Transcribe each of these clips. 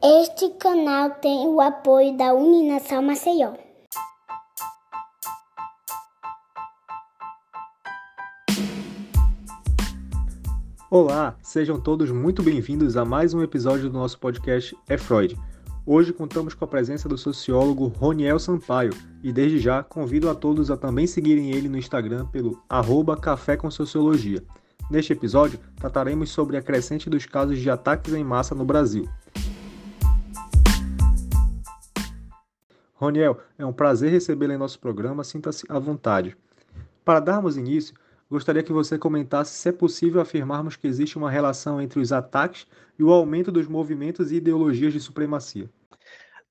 Este canal tem o apoio da Uninação Maceió. Olá, sejam todos muito bem-vindos a mais um episódio do nosso podcast É Freud. Hoje contamos com a presença do sociólogo Roniel Sampaio e desde já convido a todos a também seguirem ele no Instagram pelo arroba Café com Sociologia. Neste episódio, trataremos sobre a crescente dos casos de ataques em massa no Brasil. Roniel, é um prazer recebê-lo em nosso programa, sinta-se à vontade. Para darmos início, gostaria que você comentasse se é possível afirmarmos que existe uma relação entre os ataques e o aumento dos movimentos e ideologias de supremacia.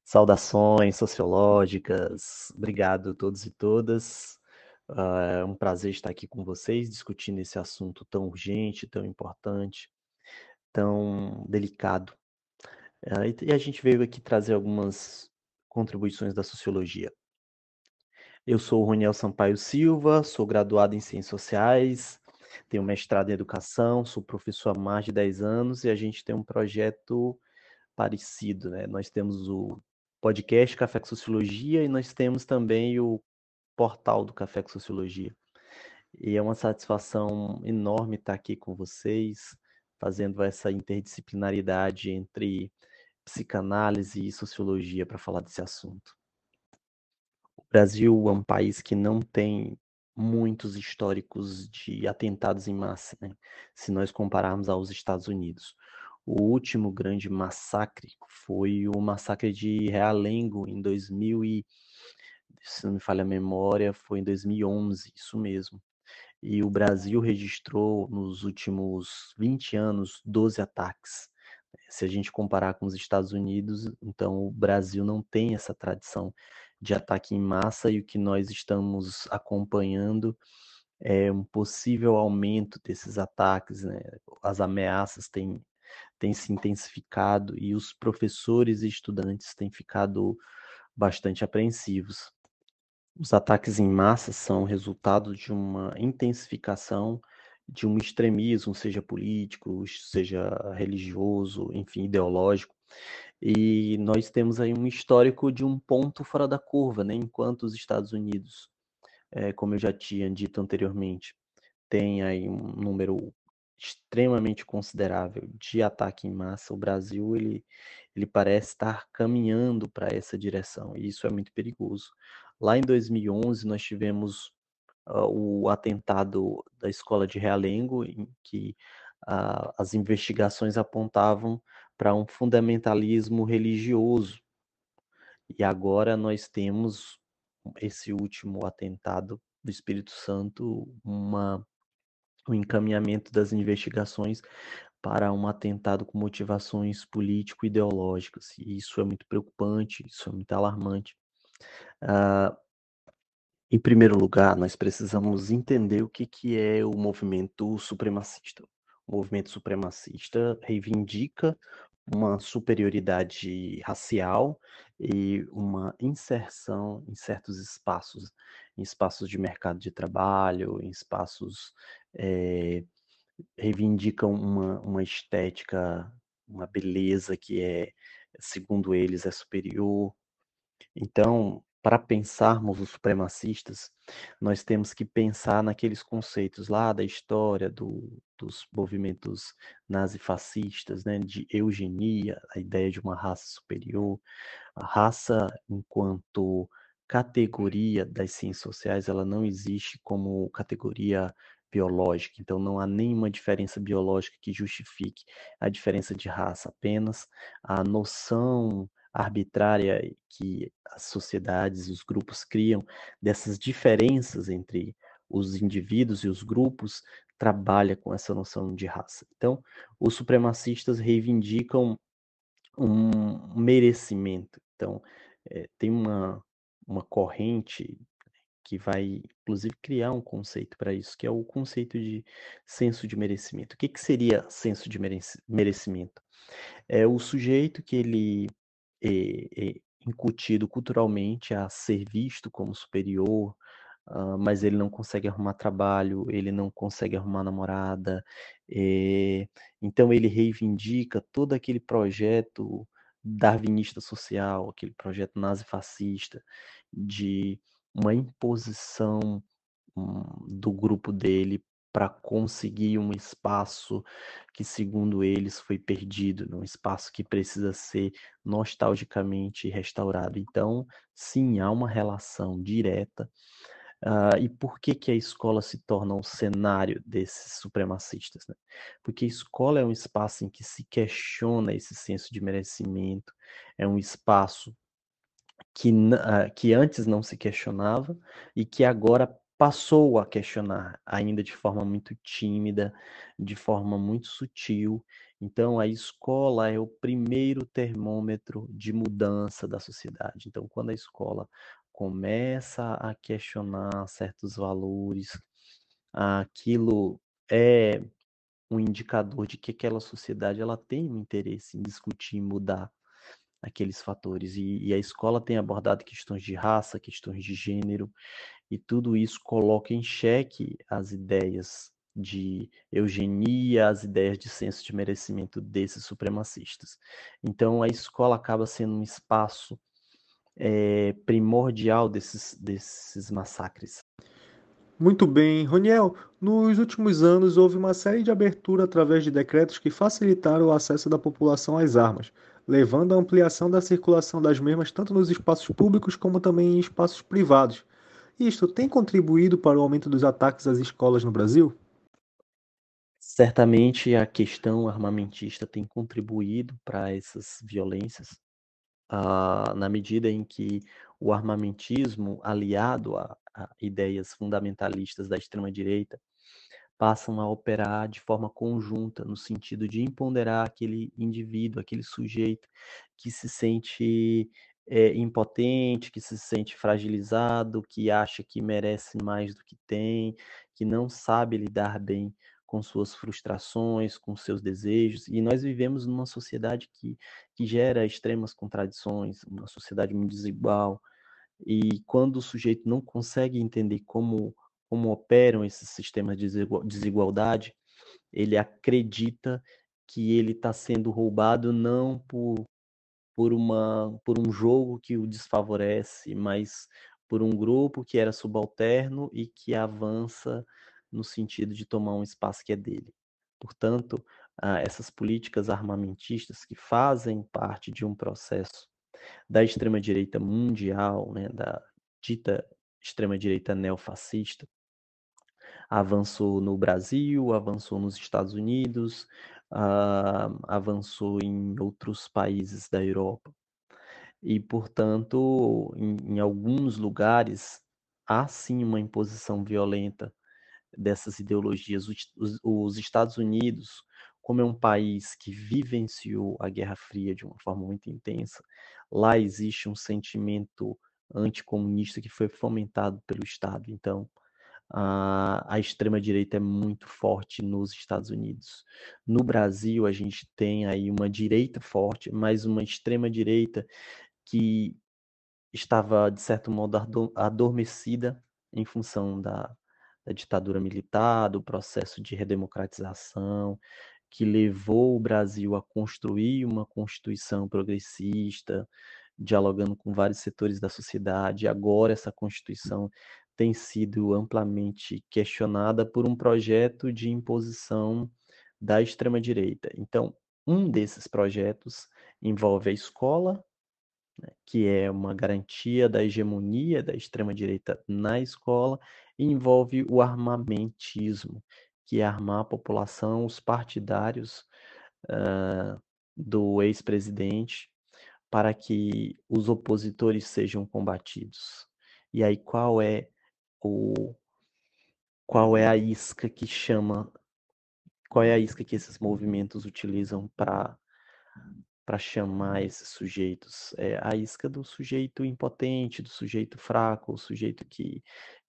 Saudações sociológicas, obrigado a todos e todas. Uh, é um prazer estar aqui com vocês discutindo esse assunto tão urgente, tão importante, tão delicado. Uh, e a gente veio aqui trazer algumas contribuições da sociologia. Eu sou o Roniel Sampaio Silva, sou graduado em Ciências Sociais, tenho mestrado em Educação, sou professor há mais de 10 anos e a gente tem um projeto parecido, né? Nós temos o podcast Café com Sociologia e nós temos também o portal do Café com Sociologia. E é uma satisfação enorme estar aqui com vocês, fazendo essa interdisciplinaridade entre psicanálise e sociologia para falar desse assunto. O Brasil é um país que não tem muitos históricos de atentados em massa, né? se nós compararmos aos Estados Unidos. O último grande massacre foi o massacre de Realengo em 2000 e, se não me falha a memória, foi em 2011, isso mesmo. E o Brasil registrou nos últimos 20 anos 12 ataques se a gente comparar com os Estados Unidos, então o Brasil não tem essa tradição de ataque em massa e o que nós estamos acompanhando é um possível aumento desses ataques, né? As ameaças têm, têm se intensificado e os professores e estudantes têm ficado bastante apreensivos. Os ataques em massa são resultado de uma intensificação de um extremismo, seja político, seja religioso, enfim, ideológico. E nós temos aí um histórico de um ponto fora da curva, né? enquanto os Estados Unidos, é, como eu já tinha dito anteriormente, tem aí um número extremamente considerável de ataque em massa, o Brasil ele, ele parece estar caminhando para essa direção, e isso é muito perigoso. Lá em 2011, nós tivemos uh, o atentado da escola de Realengo, em que uh, as investigações apontavam para um fundamentalismo religioso. E agora nós temos esse último atentado do Espírito Santo, uma, um encaminhamento das investigações para um atentado com motivações político-ideológicas. E isso é muito preocupante, isso é muito alarmante. Uh, em primeiro lugar, nós precisamos entender o que, que é o movimento supremacista. O movimento supremacista reivindica uma superioridade racial e uma inserção em certos espaços, em espaços de mercado de trabalho, em espaços é, reivindicam uma, uma estética, uma beleza que é, segundo eles, é superior. Então, para pensarmos os supremacistas, nós temos que pensar naqueles conceitos lá da história do, dos movimentos nazifascistas, né, de eugenia, a ideia de uma raça superior, a raça enquanto categoria das ciências sociais, ela não existe como categoria biológica, então não há nenhuma diferença biológica que justifique a diferença de raça, apenas a noção arbitrária que as sociedades, os grupos criam dessas diferenças entre os indivíduos e os grupos trabalha com essa noção de raça. Então, os supremacistas reivindicam um merecimento. Então, é, tem uma, uma corrente que vai, inclusive, criar um conceito para isso, que é o conceito de senso de merecimento. O que, que seria senso de merecimento? É o sujeito que ele é, incutido culturalmente a ser visto como superior, uh, mas ele não consegue arrumar trabalho, ele não consegue arrumar namorada, é, então ele reivindica todo aquele projeto darwinista social, aquele projeto nazifascista de uma imposição um, do grupo dele para conseguir um espaço que, segundo eles, foi perdido, um espaço que precisa ser nostalgicamente restaurado. Então, sim, há uma relação direta. Uh, e por que, que a escola se torna um cenário desses supremacistas? Né? Porque a escola é um espaço em que se questiona esse senso de merecimento, é um espaço que, uh, que antes não se questionava e que agora passou a questionar, ainda de forma muito tímida, de forma muito sutil. Então, a escola é o primeiro termômetro de mudança da sociedade. Então, quando a escola começa a questionar certos valores, aquilo é um indicador de que aquela sociedade ela tem um interesse em discutir e mudar aqueles fatores. E, e, a escola tem abordado questões de raça, questões de gênero, e tudo isso coloca em xeque as ideias de eugenia, as ideias de senso de merecimento desses supremacistas. Então, a escola acaba sendo um espaço é, primordial desses, desses massacres. Muito bem, Roniel. Nos últimos anos houve uma série de abertura através de decretos que facilitaram o acesso da população às armas, levando à ampliação da circulação das mesmas tanto nos espaços públicos como também em espaços privados. Isto tem contribuído para o aumento dos ataques às escolas no Brasil? Certamente a questão armamentista tem contribuído para essas violências, uh, na medida em que o armamentismo, aliado a, a ideias fundamentalistas da extrema-direita, passam a operar de forma conjunta, no sentido de empoderar aquele indivíduo, aquele sujeito que se sente é, impotente, que se sente fragilizado, que acha que merece mais do que tem, que não sabe lidar bem com suas frustrações, com seus desejos. E nós vivemos numa sociedade que, que gera extremas contradições, uma sociedade muito desigual. E quando o sujeito não consegue entender como, como operam esses sistemas de desigualdade, ele acredita que ele está sendo roubado não por por, uma, por um jogo que o desfavorece, mas por um grupo que era subalterno e que avança no sentido de tomar um espaço que é dele. Portanto, essas políticas armamentistas que fazem parte de um processo da extrema-direita mundial, né, da dita extrema-direita neofascista, avançou no Brasil, avançou nos Estados Unidos, uh, avançou em outros países da Europa. E, portanto, em, em alguns lugares, há sim uma imposição violenta dessas ideologias. Os, os, Estados Unidos, como é um país que vivenciou a Guerra Fria de uma forma muito intensa, lá existe um sentimento anticomunista que foi fomentado pelo Estado. Então, a, a extrema-direita é muito forte nos Estados Unidos. No Brasil, a gente tem aí uma direita forte, mas uma extrema-direita que estava, de certo modo, adormecida em função da, da ditadura militar, do processo de redemocratização, que levou o Brasil a construir uma constituição progressista, dialogando com vários setores da sociedade. Agora, essa constituição tem sido amplamente questionada por um projeto de imposição da extrema-direita. Então, um desses projetos envolve a escola, né, que é uma garantia da hegemonia da extrema-direita na escola, e envolve o armamentismo, que é armar a população, os partidários uh, do ex-presidente, para que os opositores sejam combatidos. E aí, qual é qual é a isca que chama, qual é a isca que esses movimentos utilizam para para chamar esses sujeitos? É a isca do sujeito impotente, do sujeito fraco, o sujeito que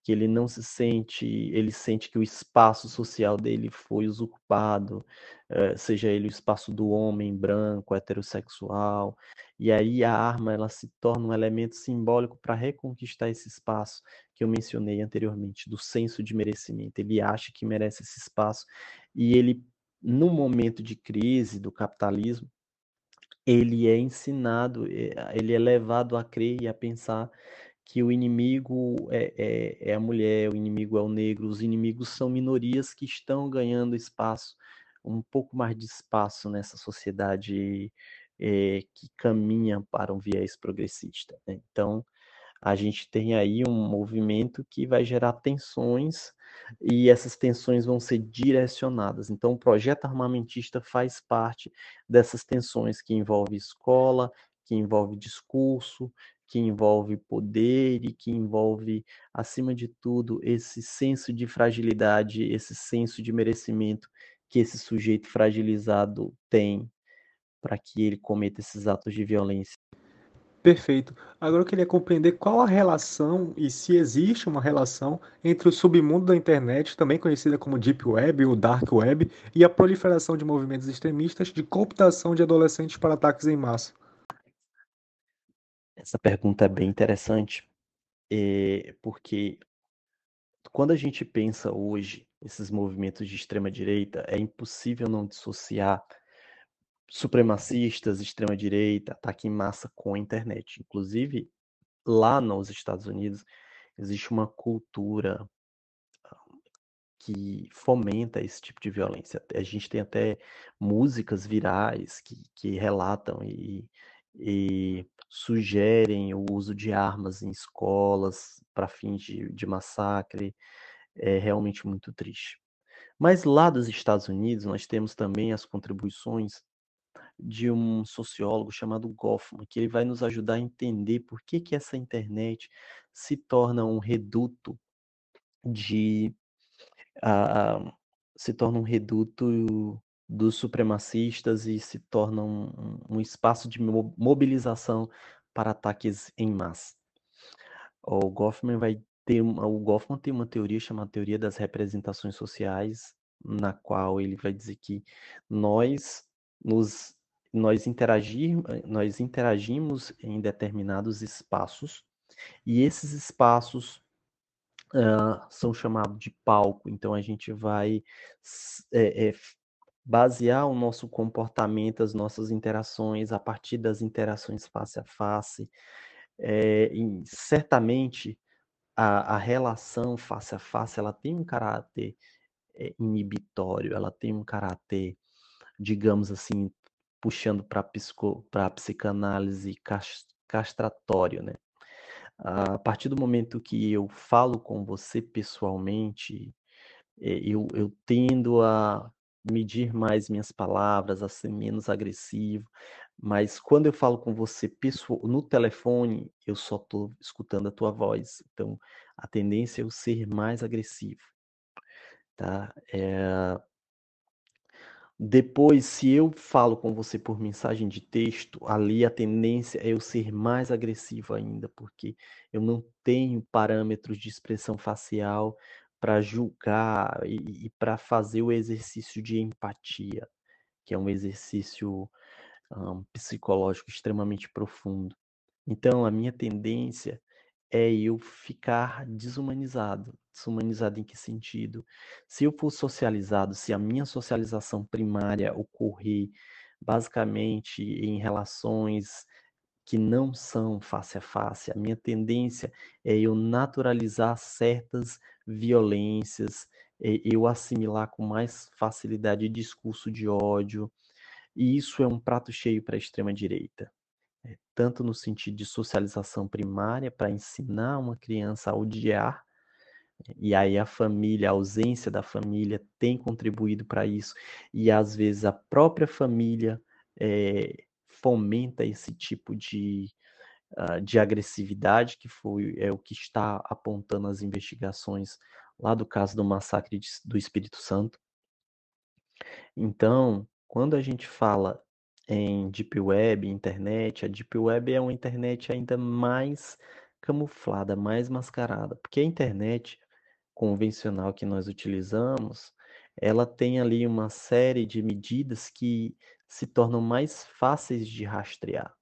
que ele não se sente, ele sente que o espaço social dele foi usurpado, eh, seja ele o espaço do homem branco, heterossexual, e aí a arma ela se torna um elemento simbólico para reconquistar esse espaço que eu mencionei anteriormente, do senso de merecimento. Ele acha que merece esse espaço e ele, no momento de crise do capitalismo, ele é ensinado, eh, ele é levado a crer e a pensar que o inimigo é, é, é, a mulher, o inimigo é o negro, os inimigos são minorias que estão ganhando espaço, um pouco mais de espaço nessa sociedade é, que caminha para um viés progressista. Né? Então, a gente tem aí um movimento que vai gerar tensões e essas tensões vão ser direcionadas. Então, o projeto armamentista faz parte dessas tensões que envolve escola, que envolve discurso, que envolve poder e que envolve, acima de tudo, esse senso de fragilidade, esse senso de merecimento que esse sujeito fragilizado tem para que ele cometa esses atos de violência. Perfeito. Agora eu queria compreender qual a relação e se existe uma relação entre o submundo da internet, também conhecida como Deep Web ou Dark Web, e a proliferação de movimentos extremistas de cooptação de adolescentes para ataques em massa. Essa pergunta é bem interessante, é, porque quando a gente pensa hoje esses movimentos de extrema direita, é impossível não dissociar supremacistas, extrema-direita, ataque em massa com a internet. Inclusive, lá nos Estados Unidos, existe uma cultura que fomenta esse tipo de violência. A gente tem até músicas virais que, que relatam e, e sugerem o uso de armas em escolas para fins de, de massacre. É realmente muito triste. Mas lá dos Estados Unidos, nós temos também as contribuições de um sociólogo chamado Goffman, que ele vai nos ajudar a entender por que, que essa internet se torna um reduto de uh, se torna um reduto dos supremacistas e se torna um, um espaço de mobilização para ataques em massa. O Goffman vai ter uma, o Goffman tem uma teoria chamada teoria das representações sociais, na qual ele vai dizer que nós nos nós, interagir, nós interagimos em determinados espaços e esses espaços uh, são chamados de palco. Então a gente vai é, é, basear o nosso comportamento, as nossas interações a partir das interações face a face. É, e certamente a, a, relação face a face ela tem um caráter inibitório, ela tem um caráter, digamos assim, puxando para a psicanálise castratório, né? A partir do momento que eu falo com você pessoalmente, eh, eu, eu tendo a medir mais minhas palavras, a ser menos agressivo, mas quando eu falo com você pessoal, no telefone, eu só estou escutando a tua voz. Então, a tendência é eu ser mais agressivo. Tá? É, depois, se eu falo com você por mensagem de texto, ali a tendência é eu ser mais agressivo ainda, porque eu não tenho parâmetros de expressão facial para julgar e, e para fazer o exercício de empatia, que é um exercício um, psicológico extremamente profundo. Então, a minha tendência é eu ficar desumanizado. Desumanizado em que sentido? Se eu for socializado, se a minha socialização primária ocorrer basicamente em relações que não são face a face, a minha tendência é eu naturalizar certas violências, é eu assimilar com mais facilidade discurso de ódio, e isso é um prato cheio para a extrema direita. É, tanto no sentido de socialização primária, para ensinar uma criança a odiar, e aí a família, a ausência da família tem contribuído para isso, e às vezes a própria família é, fomenta esse tipo de, uh, de agressividade, que foi é o que está apontando as investigações lá do caso do massacre de, do Espírito Santo. Então, quando a gente fala em Deep Web, internet, a Deep Web é uma internet ainda mais camuflada, mais mascarada, porque a internet convencional que nós utilizamos, ela tem ali uma série de medidas que se tornam mais fáceis de rastrear.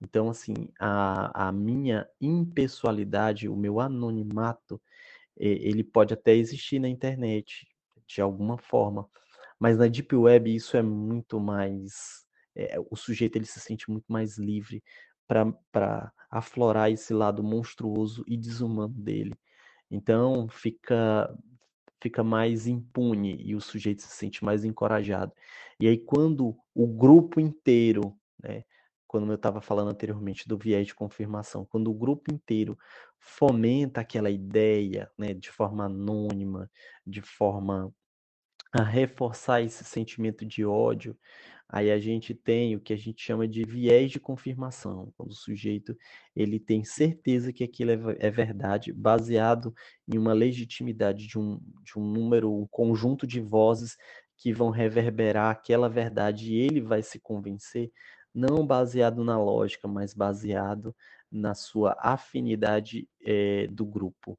Então, assim, a, a minha impessoalidade, o meu anonimato, ele pode até existir na internet, de alguma forma, mas na Deep Web isso é muito mais é, o sujeito ele se sente muito mais livre para aflorar esse lado monstruoso e desumano dele. Então fica fica mais impune e o sujeito se sente mais encorajado. E aí quando o grupo inteiro, né, quando eu estava falando anteriormente do viés de confirmação, quando o grupo inteiro fomenta aquela ideia, né, de forma anônima, de forma a reforçar esse sentimento de ódio, aí a gente tem o que a gente chama de viés de confirmação, quando o sujeito ele tem certeza que aquilo é, é verdade, baseado em uma legitimidade de um, de um número, um conjunto de vozes que vão reverberar aquela verdade e ele vai se convencer, não baseado na lógica, mas baseado na sua afinidade é, do grupo.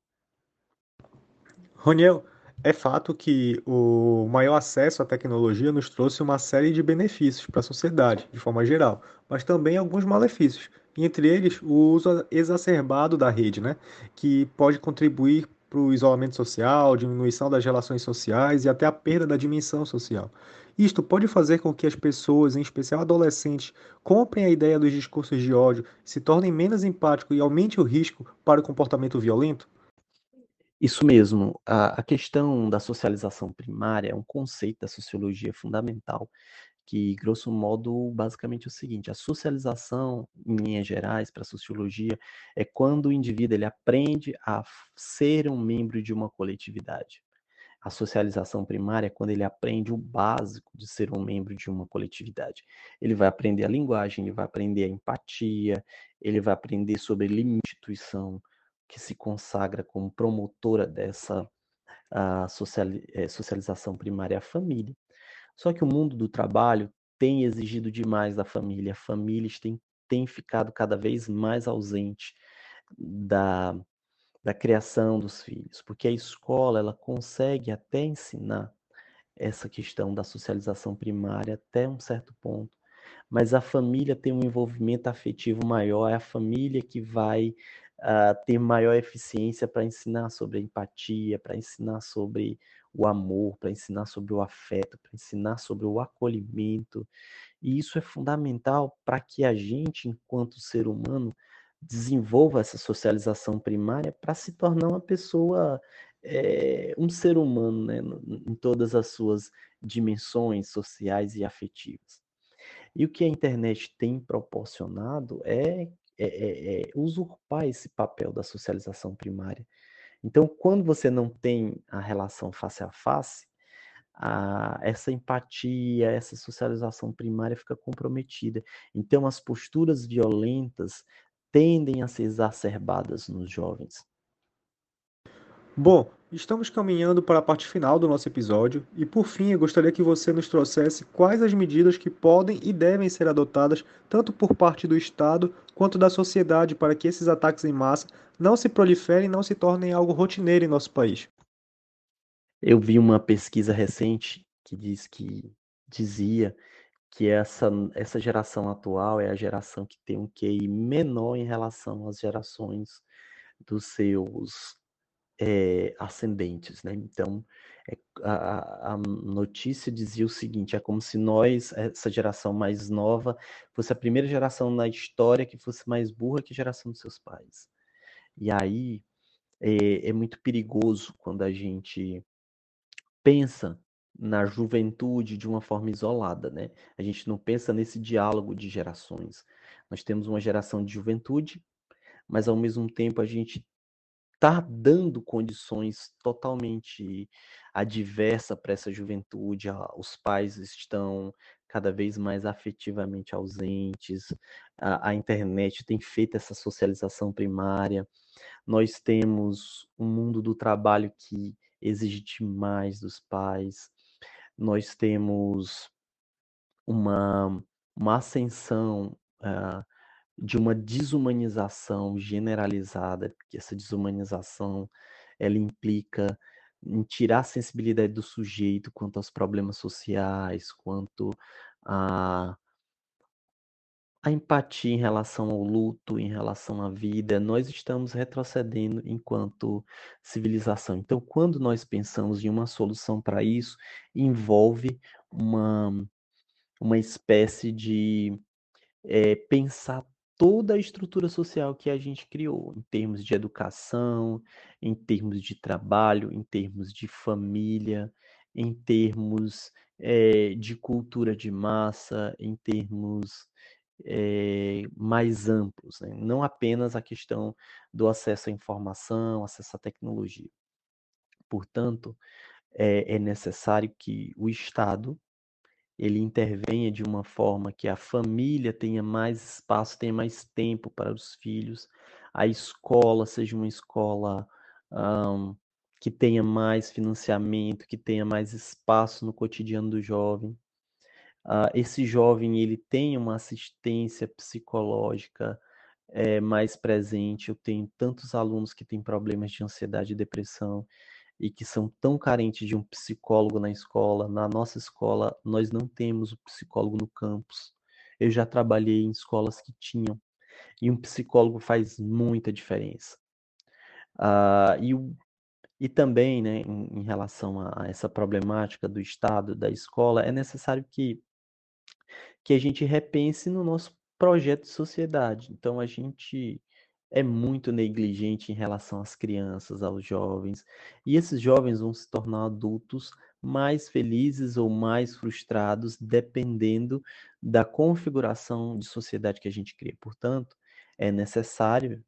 Roniel, é fato que o maior acesso à tecnologia nos trouxe uma série de benefícios para a sociedade, de forma geral, mas também alguns malefícios, entre eles o uso exacerbado da rede, né, que pode contribuir para o isolamento social, diminuição das relações sociais e até a perda da dimensão social. Isto pode fazer com que as pessoas, em especial adolescentes, comprem a ideia dos discursos de ódio, se tornem menos empáticos e aumente o risco para o comportamento violento? Isso mesmo. A, a questão da socialização primária é um conceito da sociologia fundamental, que, grosso modo, basicamente é o seguinte: a socialização, em linhas gerais, para a sociologia, é quando o indivíduo ele aprende a ser um membro de uma coletividade. A socialização primária é quando ele aprende o básico de ser um membro de uma coletividade. Ele vai aprender a linguagem, ele vai aprender a empatia, ele vai aprender sobre instituição, que se consagra como promotora dessa a eh, socialização primária a família. Só que o mundo do trabalho tem exigido demais da família. Famílias têm, têm ficado cada vez mais ausente da, da criação dos filhos, porque a escola ela consegue até ensinar essa questão da socialização primária até um certo ponto, mas a família tem um envolvimento afetivo maior, é a família que vai uh, ter maior eficiência para ensinar sobre empatia, para ensinar sobre o amor, para ensinar sobre o afeto, para ensinar sobre o acolhimento. E isso é fundamental para que a gente, enquanto ser humano, desenvolva essa socialização primária para se tornar uma pessoa, é, um ser humano, né, em todas as suas dimensões sociais e afetivas. E o que a internet tem proporcionado é é, é, é, usurpar esse papel da socialização primária. Então, quando você não tem a relação face a face, a, essa empatia, essa socialização primária fica comprometida. Então, as posturas violentas tendem a ser exacerbadas nos jovens. Bom, estamos caminhando para a parte final do nosso episódio e, por fim, eu gostaria que você nos trouxesse quais as medidas que podem e devem ser adotadas tanto por parte do Estado quanto da sociedade para que esses ataques em massa não se proliferem e não se tornem algo rotineiro em nosso país. Eu vi uma pesquisa recente que diz que dizia que essa, essa geração atual é a geração que tem um QI menor em relação às gerações dos seus é, ascendentes, né? Então, é, a, a, notícia dizia o seguinte: é como se nós, essa geração mais nova, fosse a primeira geração na história que fosse mais burra que a geração dos seus pais. E aí é, é muito perigoso quando a gente pensa na juventude de uma forma isolada, né? A gente não pensa nesse diálogo de gerações. Nós temos uma geração de juventude, mas ao mesmo tempo a gente está dando condições totalmente adversa para essa juventude. Os pais estão cada vez mais afetivamente ausentes. A, a, internet tem feito essa socialização primária. Nós temos um mundo do trabalho que exige demais dos pais. Nós temos uma, uma ascensão uh, de uma desumanização generalizada, porque essa desumanização ela implica em tirar a sensibilidade do sujeito quanto aos problemas sociais, quanto a a empatia em relação ao luto, em relação à vida, nós estamos retrocedendo enquanto civilização. Então, quando nós pensamos em uma solução para isso, envolve uma uma espécie de é, pensar toda a estrutura social que a gente criou, em termos de educação, em termos de trabalho, em termos de família, em termos é, de cultura de massa, em termos é, mais amplos, né? não apenas a questão do acesso à informação, acesso à tecnologia. Portanto, é, é necessário que o Estado ele intervenha de uma forma que a família tenha mais espaço, tenha mais tempo para os filhos, a escola seja uma escola um, que tenha mais financiamento, que tenha mais espaço no cotidiano do jovem. Uh, esse jovem ele tenha uma assistência psicológica é, mais presente. Eu tenho tantos alunos que têm problemas de ansiedade e depressão e que são tão carentes de um psicólogo na escola. Na nossa escola, nós não temos o psicólogo no campus. Eu já trabalhei em escolas que tinham, e um psicólogo faz muita diferença. Uh, e, e também, né, em, em relação a, a essa problemática do Estado, da escola, é necessário que, que a gente repense no nosso projeto de sociedade. Então, a gente é muito negligente em relação às crianças, aos jovens, e esses jovens vão se tornar adultos mais felizes ou mais frustrados, dependendo da configuração de sociedade que a gente cria. Portanto, é necessário,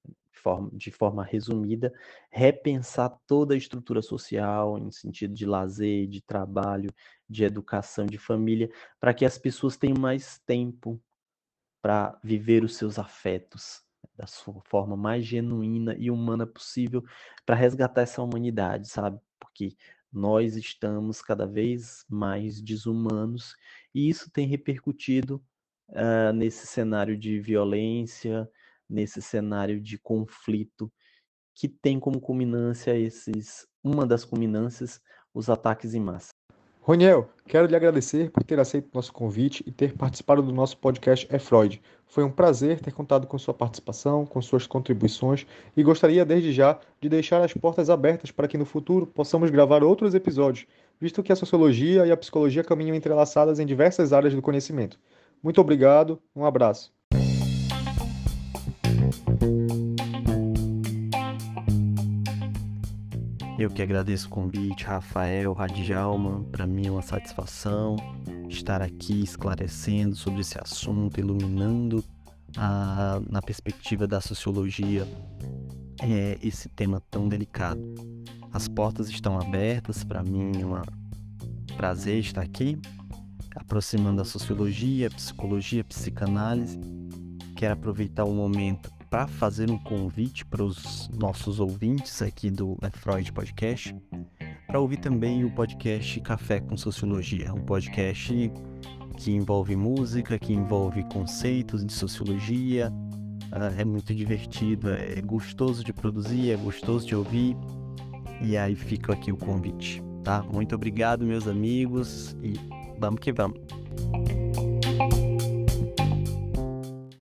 de forma resumida, repensar toda a estrutura social em sentido de lazer, de trabalho, de educação, de família, para que as pessoas tenham mais tempo para viver os seus afetos, da sua forma mais genuína e humana possível para resgatar essa humanidade, sabe? Porque nós estamos cada vez mais desumanos e isso tem repercutido uh, nesse cenário de violência, nesse cenário de conflito que tem como culminância esses, uma das culminâncias, os ataques em massa. Roniel, quero lhe agradecer por ter aceito o nosso convite e ter participado do nosso podcast É Freud. Foi um prazer ter contado com sua participação, com suas contribuições e gostaria desde já de deixar as portas abertas para que no futuro possamos gravar outros episódios, visto que a sociologia e a psicologia caminham entrelaçadas em diversas áreas do conhecimento. Muito obrigado, um abraço. Eu que agradeço o convite, Rafael, Radjalma. Para mim é uma satisfação estar aqui esclarecendo sobre esse assunto, iluminando a, na perspectiva da sociologia é, esse tema tão delicado. As portas estão abertas, para mim é um prazer estar aqui, aproximando a sociologia, a psicologia, a psicanálise. Quero aproveitar o momento para fazer um convite para os nossos ouvintes aqui do é Freud Podcast, para ouvir também o podcast Café com Sociologia, um podcast que envolve música, que envolve conceitos de sociologia, ah, é muito divertido, é gostoso de produzir, é gostoso de ouvir, e aí fica aqui o convite, tá? Muito obrigado, meus amigos, e vamos que vamos!